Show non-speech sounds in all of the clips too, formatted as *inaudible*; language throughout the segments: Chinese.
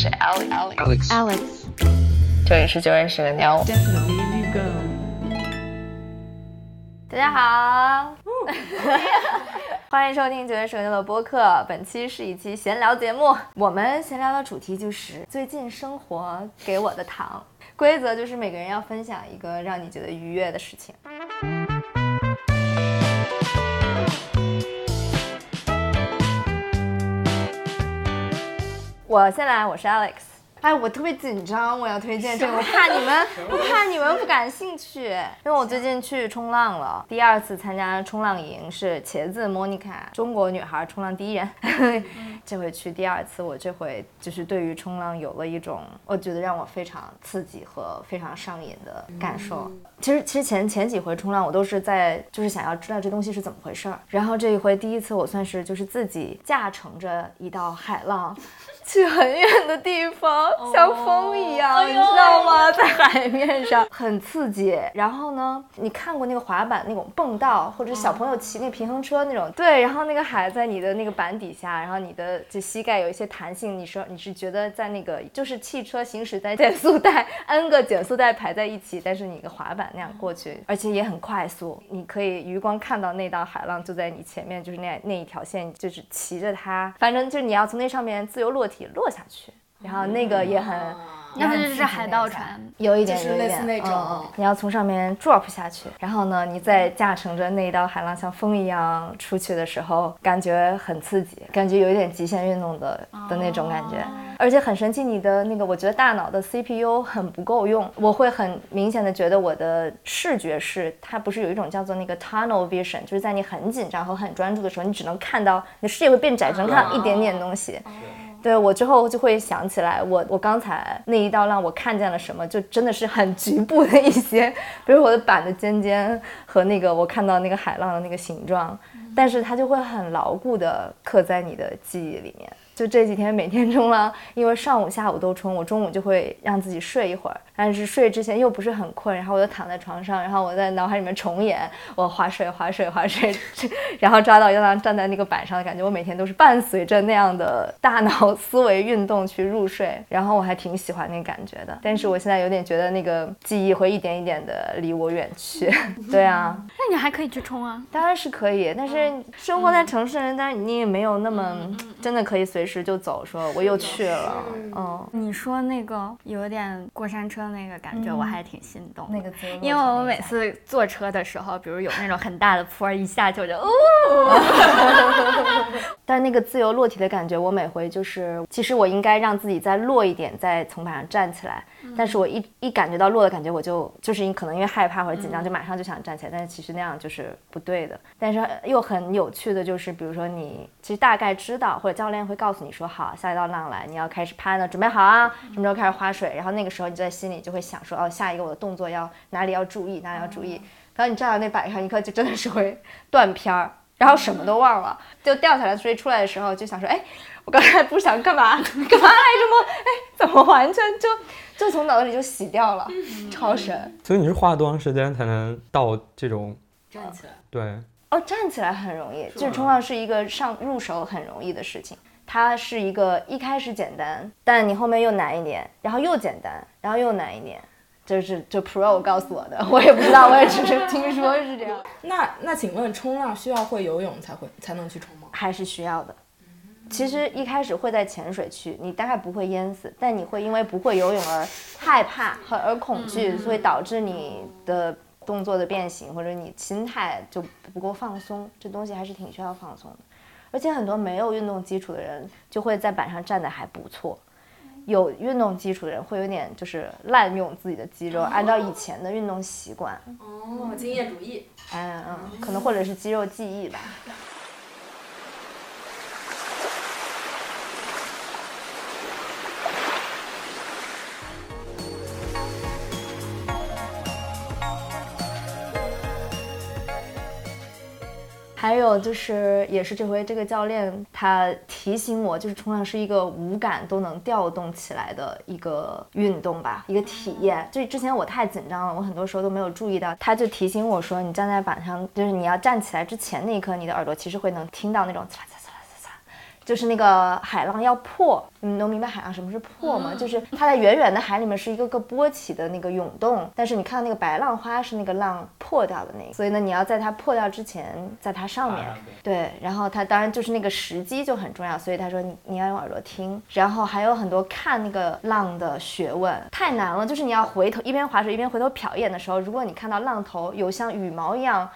是 Alex，Alex，这里是九认识的鸟。大家好，*laughs* 欢迎收听九认识的鸟的播客。本期是一期闲聊节目，我们闲聊的主题就是最近生活给我的糖。规则就是每个人要分享一个让你觉得愉悦的事情。我先来，我是 Alex。哎，我特别紧张，我要推荐这个，我怕你们，*laughs* 我怕你们不感兴趣，因为我最近去冲浪了，第二次参加冲浪营，是茄子 Monica，中国女孩冲浪第一人，*laughs* 这回去第二次，我这回就是对于冲浪有了一种，我觉得让我非常刺激和非常上瘾的感受。其实，其实前前几回冲浪，我都是在就是想要知道这东西是怎么回事儿，然后这一回第一次，我算是就是自己驾乘着一道海浪。去很远的地方，像风一样，你知道吗？在海面上 *laughs* 很刺激。然后呢，你看过那个滑板那种蹦道，或者小朋友骑那平衡车那种？对。然后那个海在你的那个板底下，然后你的这膝盖有一些弹性。你说你是觉得在那个就是汽车行驶在减速带，*laughs* n 个减速带排在一起，但是你一个滑板那样过去，而且也很快速。你可以余光看到那道海浪就在你前面，就是那那一条线，就是骑着它，反正就是你要从那上面自由落体。落下去，然后那个也很，那不就是海盗船？有一点，就是类似那种。嗯，你要从上面 drop 下去，然后呢，你再驾乘着那一道海浪像风一样出去的时候，感觉很刺激，感觉有一点极限运动的的那种感觉，而且很神奇。你的那个，我觉得大脑的 CPU 很不够用，我会很明显的觉得我的视觉是，它不是有一种叫做那个 tunnel vision，就是在你很紧张和很专注的时候，你只能看到，你的视野会变窄，只能看到一点点东西。对我之后就会想起来，我我刚才那一道浪，我看见了什么，就真的是很局部的一些，比如我的板的尖尖和那个我看到那个海浪的那个形状，但是它就会很牢固的刻在你的记忆里面。就这几天每天冲浪，因为上午下午都冲，我中午就会让自己睡一会儿，但是睡之前又不是很困，然后我就躺在床上，然后我在脑海里面重演我划水划水划水，然后抓到一浪站在那个板上的感觉，我每天都是伴随着那样的大脑 *laughs* 思维运动去入睡，然后我还挺喜欢那感觉的，但是我现在有点觉得那个记忆会一点一点的离我远去。*laughs* 对啊，那你还可以去冲啊，当然是可以，但是生活在城市人，但是你也没有那么真的可以随。时就走，说我又去了。嗯，你说那个有点过山车那个感觉，我还挺心动。那个，因为我每次坐车的时候，比如有那种很大的坡，一下就就哦。*laughs* 但那个自由落体的感觉，我每回就是，其实我应该让自己再落一点，再从板上站起来。但是我一一感觉到落的感觉，我就就是可能因为害怕或者紧张，就马上就想站起来。但是其实那样就是不对的。但是又很有趣的就是，比如说你其实大概知道，或者教练会告诉你说，好，下一道浪来，你要开始拍了，准备好啊，什么时候开始划水？然后那个时候你就在心里就会想说，哦，下一个我的动作要哪里要注意，哪里要注意。然后你站到那板上一刻，就真的是会断片儿，然后什么都忘了，就掉下来，所以出来的时候就想说，哎，我刚才不想干嘛，*laughs* 干嘛来着吗？哎，怎么完全就就从脑子里就洗掉了，超神。所以你是花了多长时间才能到这种站起来？对，哦，站起来很容易，就是冲浪是一个上入手很容易的事情。它是一个一开始简单，但你后面又难一点，然后又简单，然后又难一点。就是就 Pro 告诉我的，*laughs* 我也不知道，我也只是听说是这样。*laughs* 那那请问冲浪需要会游泳才会才能去冲吗？还是需要的。其实一开始会在浅水区，你大概不会淹死，但你会因为不会游泳而害怕和而恐惧，所以导致你的动作的变形或者你心态就不够放松。这东西还是挺需要放松的。而且很多没有运动基础的人就会在板上站得还不错。有运动基础的人会有点就是滥用自己的肌肉，按照以前的运动习惯。哦，经验主义。嗯嗯，可能或者是肌肉记忆吧。还有就是，也是这回这个教练他提醒我，就是冲浪是一个五感都能调动起来的一个运动吧，一个体验。就之前我太紧张了，我很多时候都没有注意到。他就提醒我说，你站在板上，就是你要站起来之前那一刻，你的耳朵其实会能听到那种就是那个海浪要破，你们能明白海浪什么是破吗？就是它在远远的海里面是一个个波起的那个涌动，但是你看到那个白浪花是那个浪破掉的那个，所以呢，你要在它破掉之前，在它上面，对，然后它当然就是那个时机就很重要，所以他说你你要用耳朵听，然后还有很多看那个浪的学问，太难了，就是你要回头一边划水一边回头瞟一眼的时候，如果你看到浪头有像羽毛一样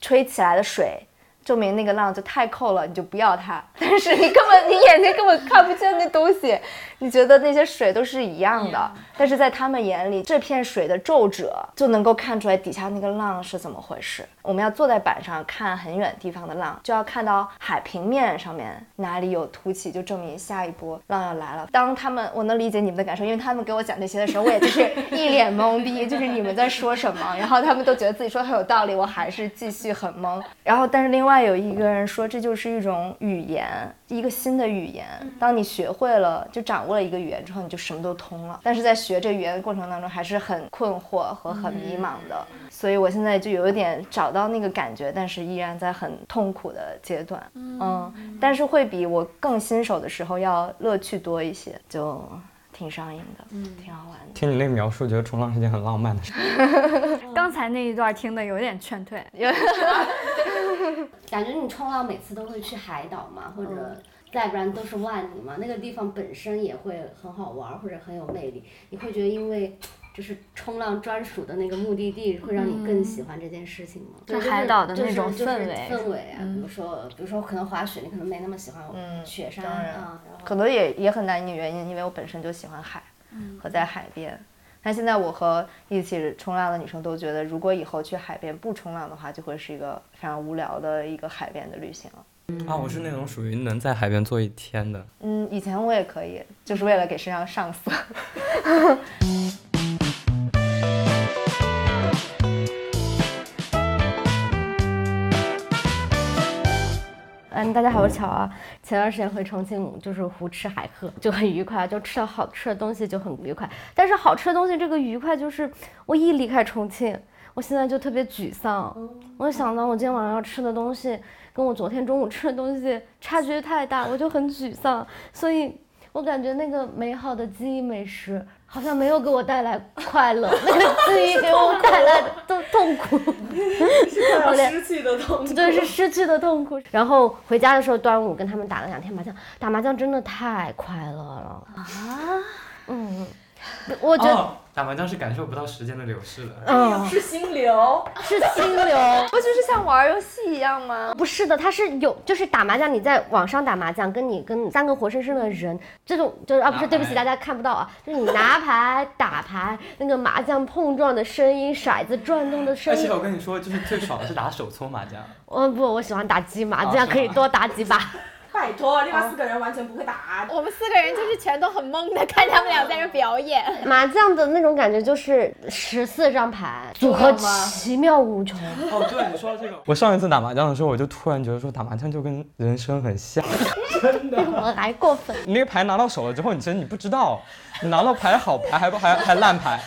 吹起来的水。证明那个浪就太扣了，你就不要它。*laughs* 但是你根本你眼睛根本看不见那东西，你觉得那些水都是一样的。但是在他们眼里，这片水的皱褶就能够看出来底下那个浪是怎么回事。我们要坐在板上看很远地方的浪，就要看到海平面上面哪里有凸起，就证明下一波浪要来了。当他们，我能理解你们的感受，因为他们给我讲这些的时候，我也就是一脸懵逼，就是你们在说什么。然后他们都觉得自己说的很有道理，我还是继续很懵。然后，但是另外有一个人说，这就是一种语言，一个新的语言。当你学会了，就掌握了一个语言之后，你就什么都通了。但是在学这语言的过程当中，还是很困惑和很迷茫的。所以我现在就有一点找到那个感觉，但是依然在很痛苦的阶段。嗯，但是会比我更新手的时候要乐趣多一些，就挺上瘾的，嗯，挺好玩的。听你那个描述，觉得冲浪是件很浪漫的事。*laughs* 刚才那一段听的有点劝退，*laughs* 感觉你冲浪每次都会去海岛嘛，或者再不然都是万里嘛，那个地方本身也会很好玩或者很有魅力。你会觉得因为就是冲浪专属的那个目的地，会让你更喜欢这件事情吗？就海岛的那种氛围，氛围啊，比如说比如说可能滑雪，你可能没那么喜欢雪山啊，然后可能也也很大一个原因，因为我本身就喜欢海和在海边。但现在我和一起冲浪的女生都觉得，如果以后去海边不冲浪的话，就会是一个非常无聊的一个海边的旅行了。啊，我是那种属于能在海边坐一天的。嗯，以前我也可以，就是为了给身上上色。*laughs* 嗯，大家好，我是巧啊。前段时间回重庆，就是胡吃海喝，就很愉快，就吃到好吃的东西就很愉快。但是好吃的东西这个愉快，就是我一离开重庆，我现在就特别沮丧。我想到我今天晚上要吃的东西，跟我昨天中午吃的东西差距太大，我就很沮丧。所以我感觉那个美好的记忆美食。好像没有给我带来快乐，*laughs* 那个记忆给我带来的痛苦，是失去的痛苦，对，是失去的痛苦。然后回家的时候，端午跟他们打了两天麻将，打麻将真的太快乐了啊！嗯，*laughs* 我觉得。打麻将是感受不到时间的流逝的，嗯，是心流，是心流，不就是像玩游戏一样吗？不是的，它是有，就是打麻将，你在网上打麻将，跟你跟三个活生生的人，这种就是啊，不是，对不起，大家看不到啊，就是你拿牌打牌，那个麻将碰撞的声音，骰子转动的声音。而且我跟你说，就是最爽的是打手搓麻将。*laughs* 嗯不，我喜欢打机麻将，可以多打几把。拜托，另外四个人完全不会打。我们四个人就是全都很懵的 *laughs* 看他们俩在那表演。麻将的那种感觉就是十四张牌组合奇妙无穷。哦，对，你说到这个。我上一次打麻将的时候，我就突然觉得说打麻将就跟人生很像。真的。我还过分。你那个牌拿到手了之后，你其实你不知道，你拿到牌好牌还不还还烂牌，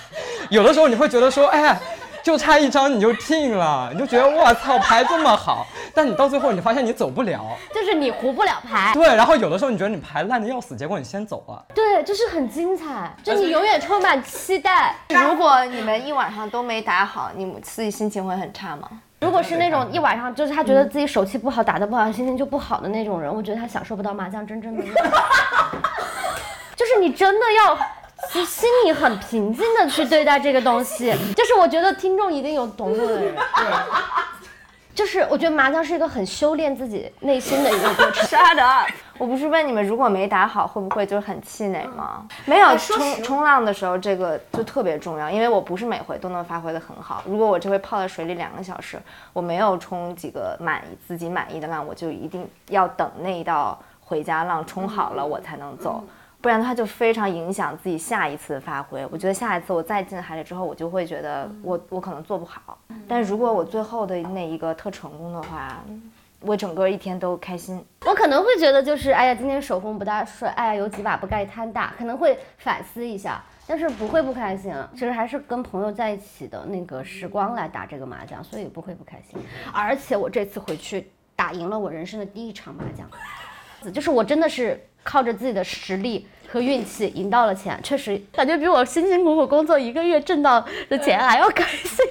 有的时候你会觉得说，哎。就差一张你就进了，你就觉得我操牌这么好，但你到最后你发现你走不了，就是你胡不了牌。对，然后有的时候你觉得你牌烂的要死，结果你先走了。对，就是很精彩，就你永远充满期待。如果你们一晚上都没打好，你们自己心情会很差吗？如果是那种一晚上就是他觉得自己手气不好，打得不好，心情就不好的那种人，我觉得他享受不到麻将真正的。*laughs* 就是你真的要。心 *laughs* 心里很平静的去对待这个东西，*laughs* 就是我觉得听众一定有懂我的人。对，就是我觉得麻将是一个很修炼自己内心的一个过程。*laughs* 我不是问你们，如果没打好会不会就是很气馁吗？没有冲冲浪的时候，这个就特别重要，因为我不是每回都能发挥的很好。如果我这回泡在水里两个小时，我没有冲几个满意自己满意的浪，我就一定要等那一道回家浪冲好了，我才能走。不然的话就非常影响自己下一次的发挥。我觉得下一次我再进海里之后，我就会觉得我我可能做不好。但如果我最后的那一个特成功的话，我整个一天都开心。我可能会觉得就是哎呀，今天手风不大顺，哎呀有几把不该摊大，可能会反思一下，但是不会不开心。其实还是跟朋友在一起的那个时光来打这个麻将，所以不会不开心。而且我这次回去打赢了我人生的第一场麻将。就是我真的是靠着自己的实力和运气赢到了钱，确实感觉比我辛辛苦苦工作一个月挣到的钱还要开心。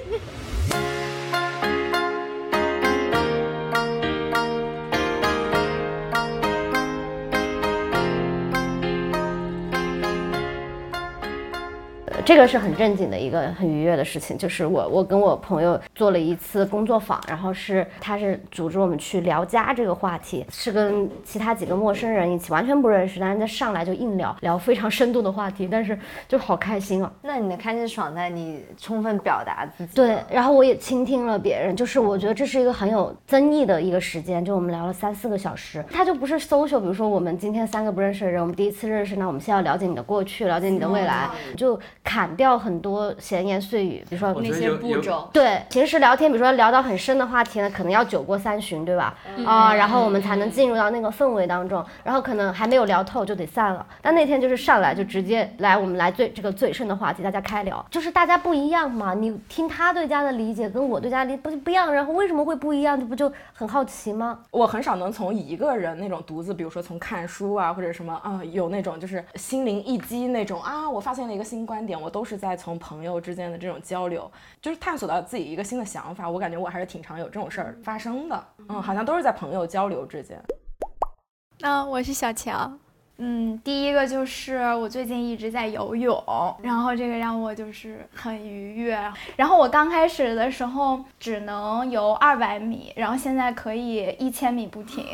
这个是很正经的一个很愉悦的事情，就是我我跟我朋友做了一次工作坊，然后是他是组织我们去聊家这个话题，是跟其他几个陌生人一起，完全不认识，但是他上来就硬聊聊非常深度的话题，但是就好开心啊。*laughs* 那你的开心爽在你充分表达自己。对，然后我也倾听了别人，就是我觉得这是一个很有增益的一个时间，就我们聊了三四个小时，他就不是 social，比如说我们今天三个不认识的人，我们第一次认识，那我们先要了解你的过去，了解你的未来，就。砍掉很多闲言碎语，比如说那些步骤。对，平时聊天，比如说聊到很深的话题呢，可能要酒过三巡，对吧？啊，然后我们才能进入到那个氛围当中，然后可能还没有聊透就得散了。但那天就是上来就直接来，我们来最这个最深的话题，大家开聊，就是大家不一样嘛。你听他对家的理解跟我对家理不不一样，然后为什么会不一样？这不就很好奇吗？我很少能从一个人那种独自，比如说从看书啊或者什么啊，有那种就是心灵一击那种啊，我发现了一个新观点。我都是在从朋友之间的这种交流，就是探索到自己一个新的想法。我感觉我还是挺常有这种事儿发生的。嗯，好像都是在朋友交流之间。那我是小乔。嗯，第一个就是我最近一直在游泳，然后这个让我就是很愉悦。然后我刚开始的时候只能游二百米，然后现在可以一千米不停，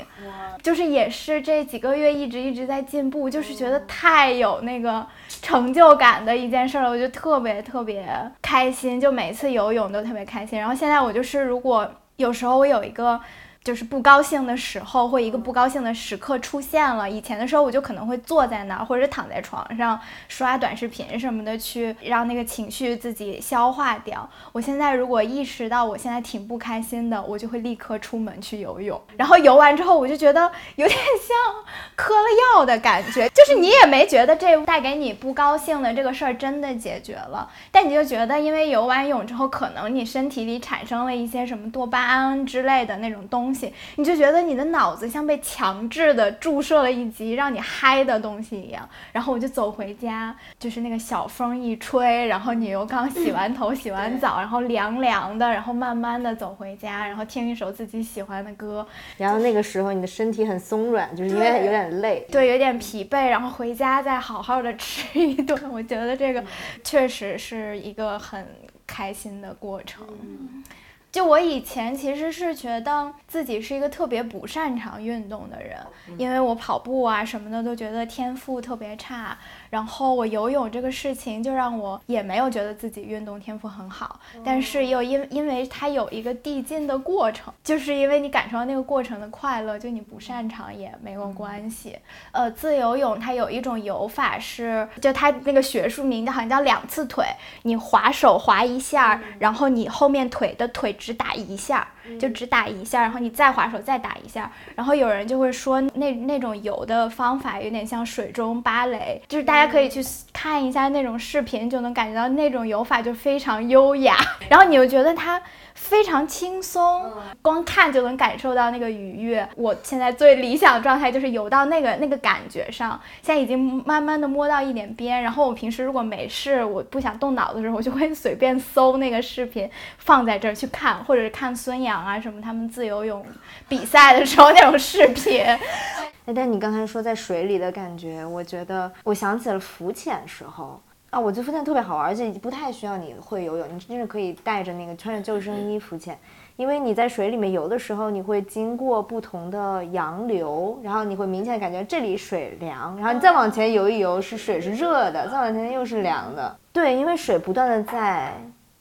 就是也是这几个月一直一直在进步，就是觉得太有那个成就感的一件事了，我就特别特别开心，就每次游泳都特别开心。然后现在我就是如果有时候我有一个。就是不高兴的时候，或一个不高兴的时刻出现了。以前的时候，我就可能会坐在那儿，或者躺在床上刷短视频什么的，去让那个情绪自己消化掉。我现在如果意识到我现在挺不开心的，我就会立刻出门去游泳。然后游完之后，我就觉得有点像嗑了药的感觉，就是你也没觉得这带给你不高兴的这个事儿真的解决了，但你就觉得因为游完泳之后，可能你身体里产生了一些什么多巴胺之类的那种东西。你就觉得你的脑子像被强制的注射了一剂让你嗨的东西一样，然后我就走回家，就是那个小风一吹，然后你又刚洗完头、洗完澡，然后凉凉的，然后慢慢的走回家，然后听一首自己喜欢的歌，然后那个时候你的身体很松软，就是因为有点累，对，有点疲惫，然后回家再好好的吃一顿，我觉得这个确实是一个很开心的过程。就我以前其实是觉得自己是一个特别不擅长运动的人，因为我跑步啊什么的都觉得天赋特别差。然后我游泳这个事情就让我也没有觉得自己运动天赋很好，但是又因因为它有一个递进的过程，就是因为你感受到那个过程的快乐，就你不擅长也没有关系。呃，自由泳它有一种游法是，就它那个学术名好像叫两次腿，你划手划一下，然后你后面腿的腿只打一下。就只打一下，然后你再划手再打一下，然后有人就会说那那种游的方法有点像水中芭蕾，就是大家可以去看一下那种视频，就能感觉到那种游法就非常优雅，*laughs* 然后你又觉得它。非常轻松，光看就能感受到那个愉悦。我现在最理想的状态就是游到那个那个感觉上，现在已经慢慢的摸到一点边。然后我平时如果没事，我不想动脑子的时候，我就会随便搜那个视频放在这儿去看，或者是看孙杨啊什么他们自由泳比赛的时候那种视频。*laughs* 哎，但你刚才说在水里的感觉，我觉得我想起了浮潜时候。啊，我觉得浮潜特别好玩，而且不太需要你会游泳，你真的可以带着那个穿着救生衣浮潜，因为你在水里面游的时候，你会经过不同的洋流，然后你会明显感觉这里水凉，然后你再往前游一游，是水是热的，再往前又是凉的。对，因为水不断的在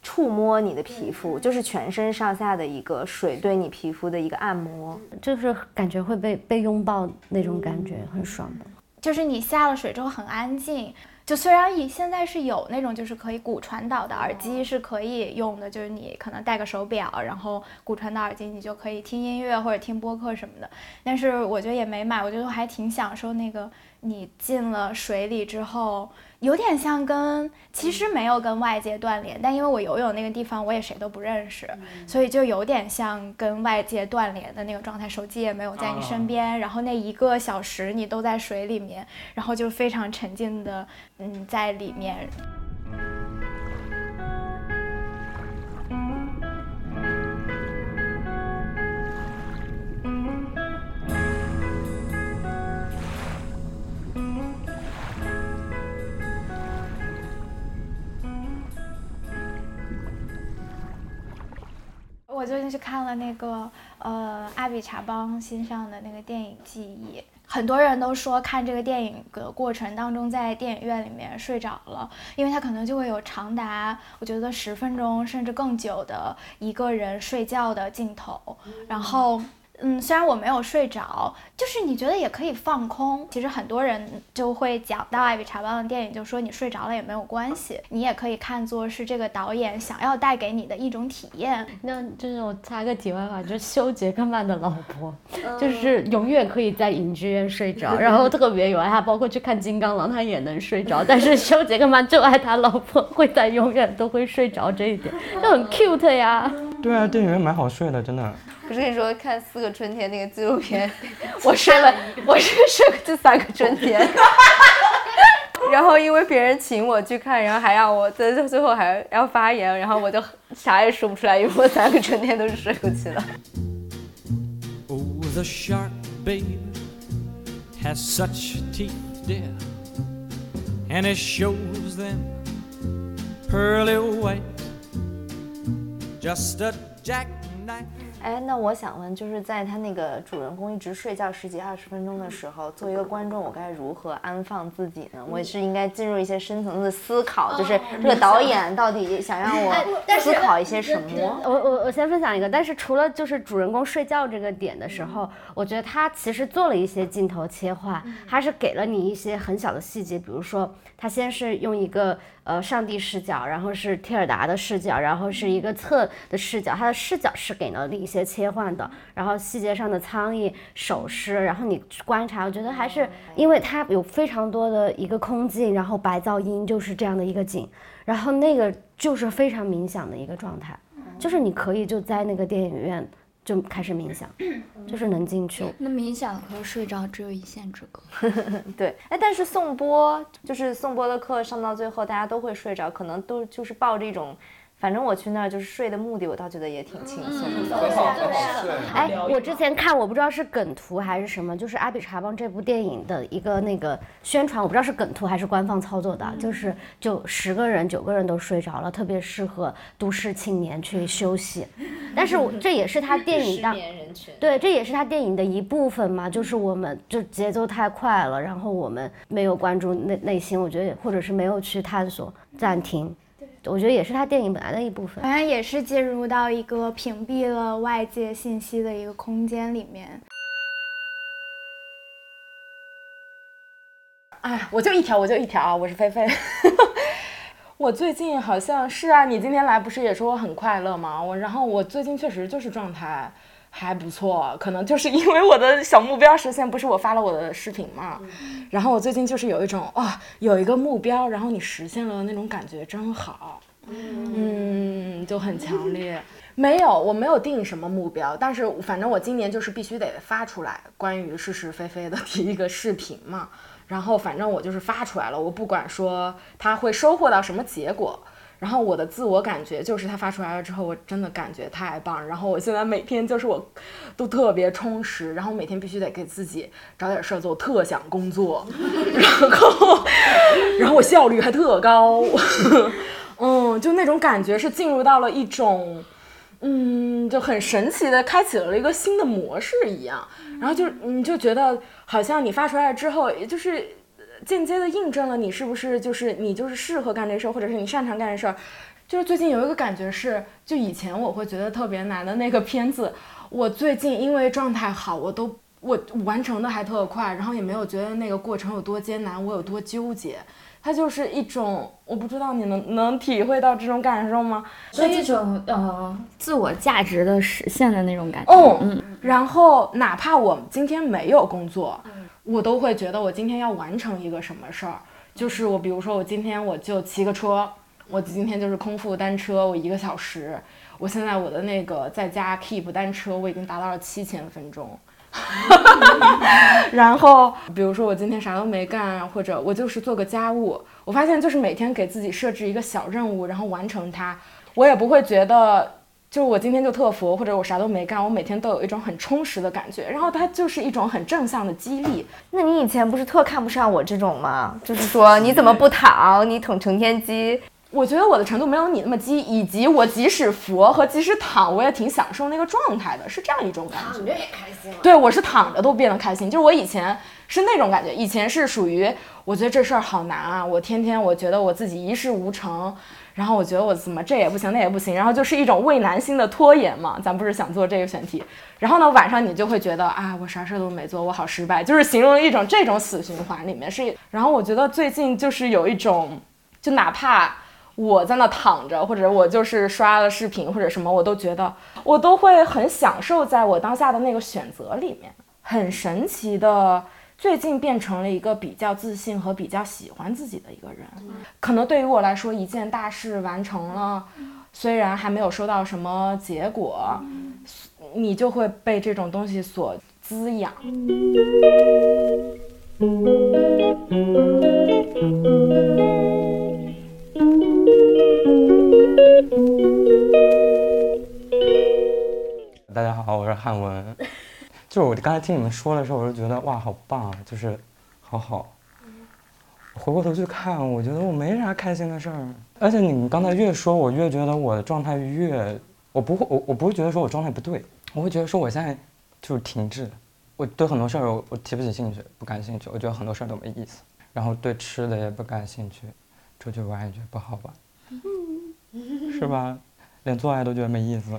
触摸你的皮肤，就是全身上下的一个水对你皮肤的一个按摩，就是感觉会被被拥抱那种感觉，很爽的。就是你下了水之后很安静。就虽然以现在是有那种就是可以骨传导的耳机是可以用的，就是你可能戴个手表，然后骨传导耳机你就可以听音乐或者听播客什么的，但是我觉得也没买，我觉得还挺享受那个。你进了水里之后，有点像跟其实没有跟外界断联，但因为我游泳那个地方我也谁都不认识，所以就有点像跟外界断联的那个状态，手机也没有在你身边，然后那一个小时你都在水里面，然后就非常沉浸的嗯在里面。我最近去看了那个呃阿比查邦新上的那个电影《记忆》，很多人都说看这个电影的过程当中，在电影院里面睡着了，因为他可能就会有长达我觉得十分钟甚至更久的一个人睡觉的镜头，然后。嗯，虽然我没有睡着，就是你觉得也可以放空。其实很多人就会讲到艾比查邦的电影，就说你睡着了也没有关系，你也可以看作是这个导演想要带给你的一种体验。那就是我插个题外话，就是修·杰克曼的老婆，就是永远可以在影剧院睡着，然后特别有爱，他包括去看《金刚狼》，他也能睡着。但是修·杰克曼就爱他老婆会在永远都会睡着这一点，就很 cute 呀。对啊，电影院蛮好睡的，真的。不是跟你说看《四个春天》那个纪录片，*laughs* 我睡了，*laughs* 我是睡了这三个春天，*laughs* 然后因为别人请我去看，然后还让我在最后还要发言，然后我就啥也说不出来，因为我三个春天都是睡过去的。哎，那我想问，就是在他那个主人公一直睡觉十几二十分钟的时候，作为一个观众，我该如何安放自己呢？我是应该进入一些深层次的思考，就是这个导演到底想让我思考一些什么？我我我先分享一个，但是除了就是主人公睡觉这个点的时候，我觉得他其实做了一些镜头切换，他是给了你一些很小的细节，比如说他先是用一个。呃，上帝视角，然后是蒂尔达的视角，然后是一个侧的视角，他的视角是给了一些切换的，然后细节上的苍蝇、手势，然后你去观察，我觉得还是因为它有非常多的一个空镜，然后白噪音就是这样的一个景，然后那个就是非常冥想的一个状态，就是你可以就在那个电影院。就开始冥想，就是能进去。那冥想和睡着只有一线之隔。*laughs* *laughs* 对，哎，但是颂钵就是颂钵的课上到最后，大家都会睡着，可能都就是抱着一种。反正我去那儿就是睡的目的，我倒觉得也挺轻松的。哎，我之前看，我不知道是梗图还是什么，就是《阿比查邦》这部电影的一个那个宣传，我不知道是梗图还是官方操作的，就是就十个人九个人都睡着了，特别适合都市青年去休息。*laughs* 但是这也是他电影的对，这也是他电影的一部分嘛，就是我们就节奏太快了，然后我们没有关注内内心，我觉得或者是没有去探索暂停。我觉得也是他电影本来的一部分，好像也是进入到一个屏蔽了外界信息的一个空间里面。哎，我就一条，我就一条！我是菲菲。*laughs* 我最近好像是啊，你今天来不是也说我很快乐吗？我然后我最近确实就是状态。还不错，可能就是因为我的小目标实现，不是我发了我的视频嘛，然后我最近就是有一种啊，有一个目标，然后你实现了那种感觉真好，嗯，就很强烈。*laughs* 没有，我没有定什么目标，但是反正我今年就是必须得发出来关于是是非非的第一个视频嘛，然后反正我就是发出来了，我不管说他会收获到什么结果。然后我的自我感觉就是它发出来了之后，我真的感觉太棒。然后我现在每天就是我，都特别充实。然后每天必须得给自己找点事儿做，特想工作。*laughs* 然后，然后我效率还特高。*laughs* 嗯，就那种感觉是进入到了一种，嗯，就很神奇的开启了一个新的模式一样。然后就你就觉得好像你发出来之后，也就是。间接的印证了你是不是就是你就是适合干这事儿，或者是你擅长干这事儿。就是最近有一个感觉是，就以前我会觉得特别难的那个片子，我最近因为状态好，我都我完成的还特快，然后也没有觉得那个过程有多艰难，我有多纠结。它就是一种，我不知道你能能体会到这种感受吗？是一种呃自我价值的实现的那种感觉。哦，嗯，然后哪怕我今天没有工作，我都会觉得我今天要完成一个什么事儿。就是我，比如说我今天我就骑个车，我今天就是空腹单车，我一个小时。我现在我的那个在家 keep 单车，我已经达到了七千分钟。*laughs* 然后，比如说我今天啥都没干，或者我就是做个家务，我发现就是每天给自己设置一个小任务，然后完成它，我也不会觉得就是我今天就特佛，或者我啥都没干，我每天都有一种很充实的感觉，然后它就是一种很正向的激励。那你以前不是特看不上我这种吗？就是说你怎么不躺，你躺成天鸡。我觉得我的程度没有你那么激，以及我即使佛和即使躺，我也挺享受那个状态的，是这样一种感觉。躺着也开心了。对，我是躺着都变得开心。就是我以前是那种感觉，以前是属于我觉得这事儿好难啊，我天天我觉得我自己一事无成，然后我觉得我怎么这也不行那也不行，然后就是一种畏难心的拖延嘛。咱不是想做这个选题，然后呢晚上你就会觉得啊，我啥事儿都没做，我好失败，就是形容一种这种死循环里面是。然后我觉得最近就是有一种，就哪怕。我在那躺着，或者我就是刷了视频或者什么，我都觉得我都会很享受在我当下的那个选择里面，很神奇的，最近变成了一个比较自信和比较喜欢自己的一个人。可能对于我来说，一件大事完成了，虽然还没有收到什么结果，你就会被这种东西所滋养。大家好，我是汉文。就是我刚才听你们说的时候，我就觉得哇，好棒啊，就是好好。回过头去看，我觉得我没啥开心的事儿。而且你们刚才越说，我越觉得我的状态越……我不会，我我不会觉得说我状态不对，我会觉得说我现在就是停滞。我对很多事儿我我提不起兴趣，不感兴趣。我觉得很多事儿都没意思，然后对吃的也不感兴趣，出去玩也觉得不好玩，*laughs* 是吧？连做爱都觉得没意思。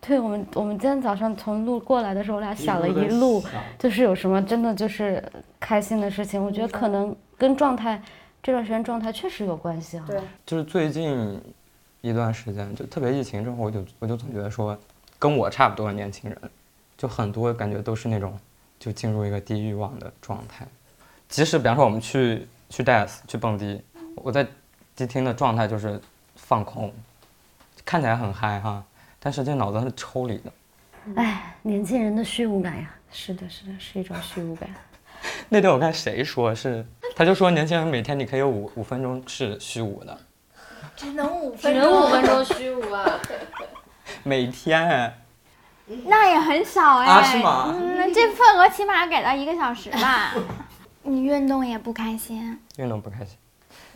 对我们，我们今天早上从路过来的时候，我俩想了一路，就是有什么真的就是开心的事情。我觉得可能跟状态这段时间状态确实有关系哈。对，就是最近一段时间，就特别疫情之后，我就我就总觉得说，跟我差不多的年轻人，就很多感觉都是那种就进入一个低欲望的状态。即使比方说我们去去 dance 去蹦迪，我在迪厅的状态就是放空，看起来很嗨哈。但是这脑子是抽离的，哎，年轻人的虚无感呀，是的，是的，是一种虚无感。*laughs* 那天我看谁说是，他就说年轻人每天你可以有五五分钟是虚无的，只能五只分钟，能五分钟虚无啊。*laughs* 每天那也很少哎。啊是吗嗯，那这份额起码给到一个小时吧。*laughs* 你运动也不开心，运动不开心，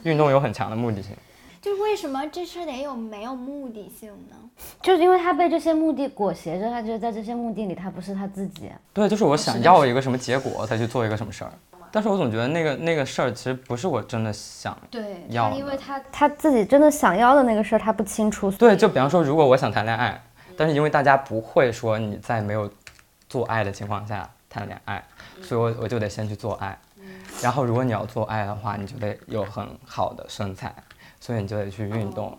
运动有很强的目的性。就为什么这事得有没有目的性呢？就是因为他被这些目的裹挟着，他觉得在这些目的里他不是他自己。对，就是我想要一个什么结果才去做一个什么事儿，但是我总觉得那个那个事儿其实不是我真的想对要的他因为他他自己真的想要的那个事儿他不清楚。对，就比方说，如果我想谈恋爱，但是因为大家不会说你在没有做爱的情况下谈恋爱，所以我我就得先去做爱。然后如果你要做爱的话，你就得有很好的身材，所以你就得去运动。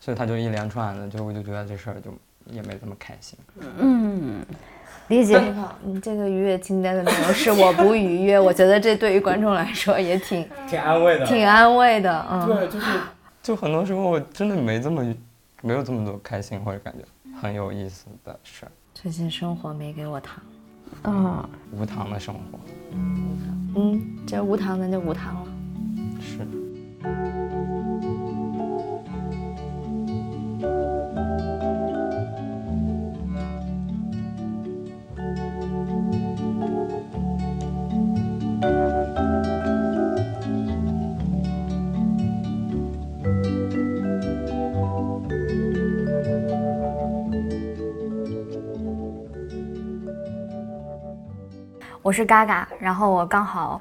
所以他就一连串的，就我就觉得这事儿就也没这么开心。嗯，理解。你这个愉悦清单的内容是我不愉悦，我觉得这对于观众来说也挺 *laughs* 挺安慰的挺安慰的，嗯。对，就是就很多时候我真的没这么没有这么多开心或者感觉很有意思的事儿，最近生活没给我糖，嗯，无糖的生活嗯，这无糖咱就无糖了。是。是嘎嘎，然后我刚好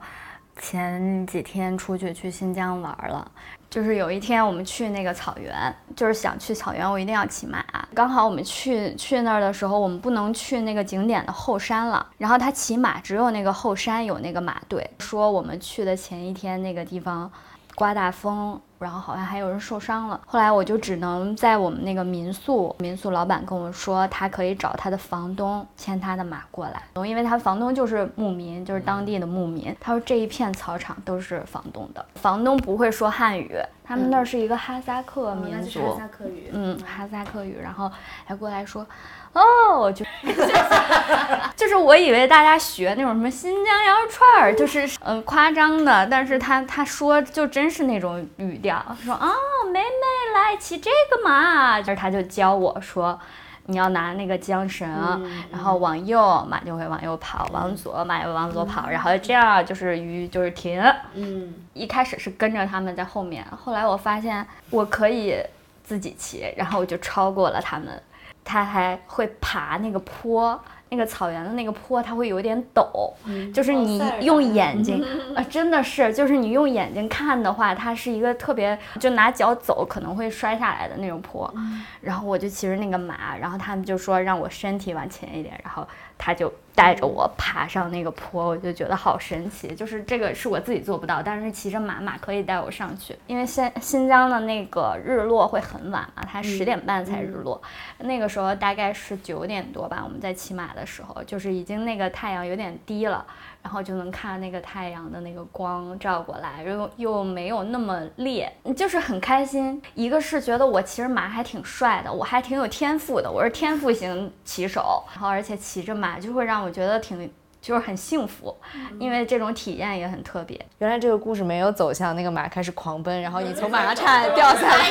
前几天出去去新疆玩了，就是有一天我们去那个草原，就是想去草原，我一定要骑马。刚好我们去去那儿的时候，我们不能去那个景点的后山了。然后他骑马，只有那个后山有那个马队。说我们去的前一天那个地方刮大风。然后好像还有人受伤了，后来我就只能在我们那个民宿，民宿老板跟我说，他可以找他的房东牵他的马过来，因为他房东就是牧民，就是当地的牧民。他说这一片草场都是房东的，房东不会说汉语，他们那儿是一个哈萨克民族，哈萨克语，嗯，哈萨克语，然后还过来说。哦，就 *laughs* 就是我以为大家学那种什么新疆羊肉串儿，就是嗯夸张的，但是他他说就真是那种语调，说啊妹妹来骑这个马，就是他就教我说，你要拿那个缰绳，然后往右马就会往右跑，往左马又往左跑，然后这样就是鱼就是停。嗯，一开始是跟着他们在后面，后来我发现我可以自己骑，然后我就超过了他们。它还会爬那个坡，那个草原的那个坡，它会有点陡，就是你用眼睛，*laughs* 啊，真的是，就是你用眼睛看的话，它是一个特别，就拿脚走可能会摔下来的那种坡。然后我就骑着那个马，然后他们就说让我身体往前一点，然后他就。带着我爬上那个坡，我就觉得好神奇。就是这个是我自己做不到，但是骑着马，马可以带我上去。因为新新疆的那个日落会很晚嘛，它十点半才日落。那个时候大概是九点多吧，我们在骑马的时候，就是已经那个太阳有点低了。然后就能看那个太阳的那个光照过来，又又没有那么烈，就是很开心。一个是觉得我骑着马还挺帅的，我还挺有天赋的，我是天赋型骑手。然后而且骑着马就会让我觉得挺。就是很幸福，因为这种体验也很特别。原来这个故事没有走向那个马开始狂奔，然后你从马上差点掉下来。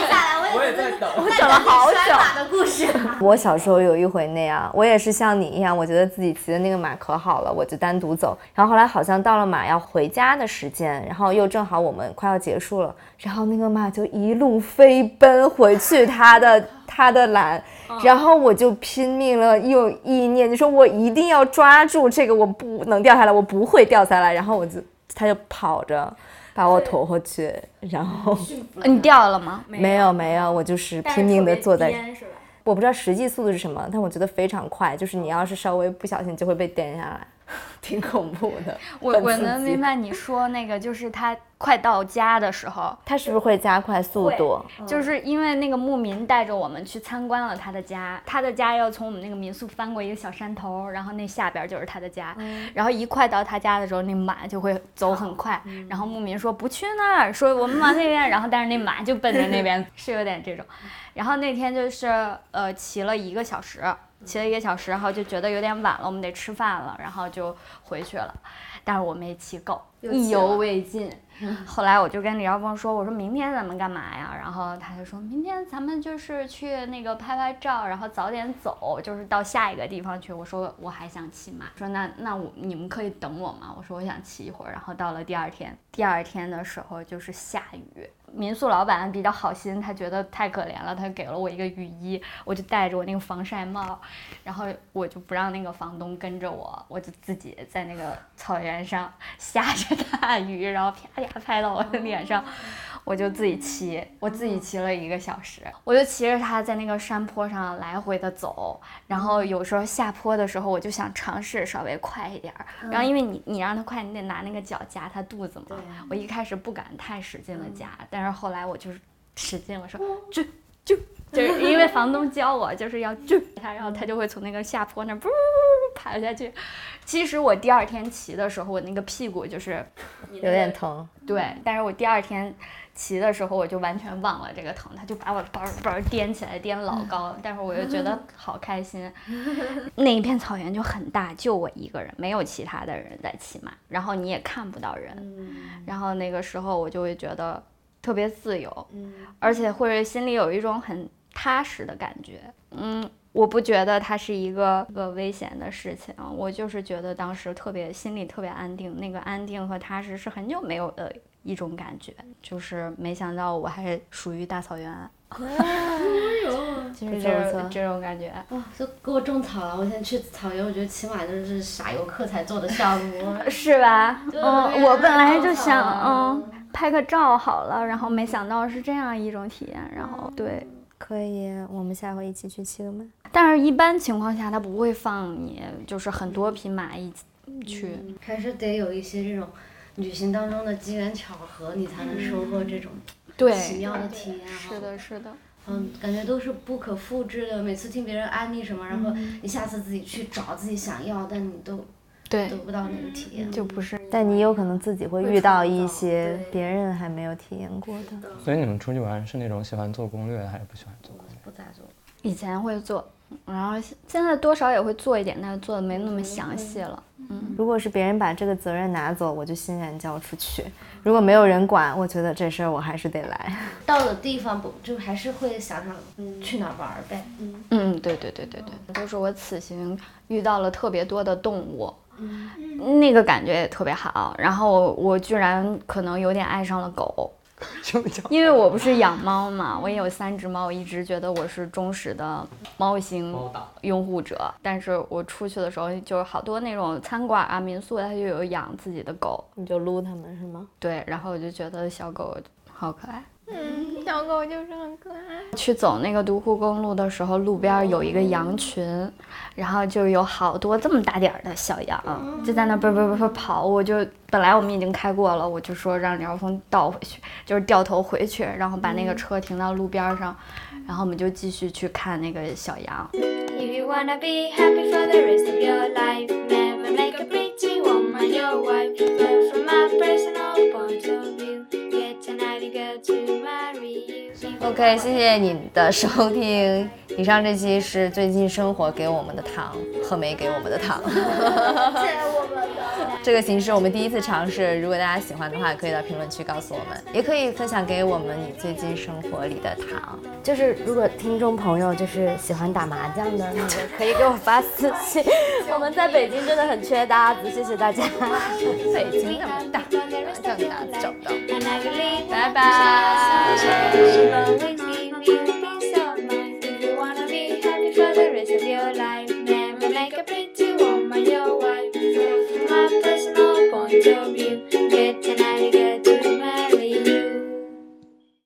我也在等，我等了好久。马的故事。我小时候有一回那样，我也是像你一样，我觉得自己骑的那个马可好了，我就单独走。然后后来好像到了马要回家的时间，然后又正好我们快要结束了，然后那个马就一路飞奔回去，它的它的栏。然后我就拼命了，用意念，就说我一定要抓住这个，我不能掉下来，我不会掉下来。然后我就，他就跑着把我驮回去，然后 *laughs* 你掉了吗？*laughs* 没有没有，我就是拼命的坐在，我不知道实际速度是什么，但我觉得非常快，就是你要是稍微不小心就会被颠下来。*laughs* 挺恐怖的，我我能明白你说那个，就是他快到家的时候，他是不是会加快速度？就是因为那个牧民带着我们去参观了他的家，他的家要从我们那个民宿翻过一个小山头，然后那下边就是他的家，然后一快到他家的时候，那马就会走很快，然后牧民说不去那儿，说我们往那边，然后但是那马就奔着那边，*laughs* 是有点这种。然后那天就是呃骑了一个小时。骑了一个小时，然后就觉得有点晚了，我们得吃饭了，然后就回去了。但是我没骑够，意犹未尽。*laughs* 后来我就跟李耀峰说：“我说明天咱们干嘛呀？”然后他就说明天咱们就是去那个拍拍照，然后早点走，就是到下一个地方去。我说我还想骑马，说那那我你们可以等我吗？我说我想骑一会儿。然后到了第二天，第二天的时候就是下雨。民宿老板比较好心，他觉得太可怜了，他给了我一个雨衣，我就戴着我那个防晒帽，然后我就不让那个房东跟着我，我就自己在那个草原上 *laughs* 下着大雨，然后啪啪拍到我的脸上，我就自己骑，我自己骑了一个小时，我就骑着它在那个山坡上来回的走，然后有时候下坡的时候，我就想尝试稍微快一点儿，然后因为你你让它快，你得拿那个脚夹它肚子嘛，我一开始不敢太使劲的夹，但但是后来我就是使劲了，说就就 *laughs* 就是因为房东教我就是要就他，然后他就会从那个下坡那不爬下去。其实我第二天骑的时候，我那个屁股就是有点疼。对，但是我第二天骑的时候，我就完全忘了这个疼，他就把我嘣嘣颠起来，颠老高。但是我又觉得好开心。*laughs* 那一片草原就很大，就我一个人，没有其他的人在骑马，然后你也看不到人。然后那个时候我就会觉得。特别自由，嗯，而且会心里有一种很踏实的感觉，嗯，我不觉得它是一个个危险的事情，我就是觉得当时特别心里特别安定，那个安定和踏实是很久没有的一种感觉，就是没想到我还属于大草原，就是这种这种感觉，哇，就给我种草了，我现在去草原，我觉得起码就是傻游客才做的项目，*laughs* 是吧？嗯，我本来就想，嗯。拍个照好了，然后没想到是这样一种体验，然后对，可以，我们下回一起去骑个马。但是一般情况下他不会放你，就是很多匹马一起去。还是得有一些这种旅行当中的机缘巧合，你才能收获这种，奇妙的体验。是的，是的。嗯，感觉都是不可复制的。每次听别人安利什么，然后你下次自己去找自己想要，但你都对得不到那个体验，就不是。但你有可能自己会遇到一些别人还没有体验过的。所以你们出去玩是那种喜欢做攻略，还是不喜欢做攻略？不咋做。以前会做，然后现在多少也会做一点，但是做的没那么详细了。嗯，如果是别人把这个责任拿走，我就欣然交出去；如果没有人管，我觉得这事儿我还是得来。到了地方不就还是会想想去哪玩呗。嗯嗯，对对对对对，就是我此行遇到了特别多的动物，那个感觉也特别好。然后我居然可能有点爱上了狗。*laughs* 因为我不是养猫嘛，我也有三只猫，我一直觉得我是忠实的猫型拥护者。但是我出去的时候，就是好多那种餐馆啊、民宿，它就有养自己的狗，你就撸它们是吗？对，然后我就觉得小狗好可爱。嗯，小狗就是很可爱。去走那个独库公路的时候，路边有一个羊群，然后就有好多这么大点儿的小羊，就在那啵啵啵啵跑。我就本来我们已经开过了，我就说让刘峰倒回去，就是掉头回去，然后把那个车停到路边上，然后我们就继续去看那个小羊。OK，谢谢你的收听。以上这期是最近生活给我们的糖，贺梅给我们的糖。*laughs* 这个形式我们第一次尝试，如果大家喜欢的话，可以到评论区告诉我们，也可以分享给我们你最近生活里的糖。就是如果听众朋友就是喜欢打麻将的，那个可以给我发私信。*laughs* 我们在北京真的很缺搭子，谢谢大家。*laughs* 北京那么大，麻将搭子找不到。拜拜。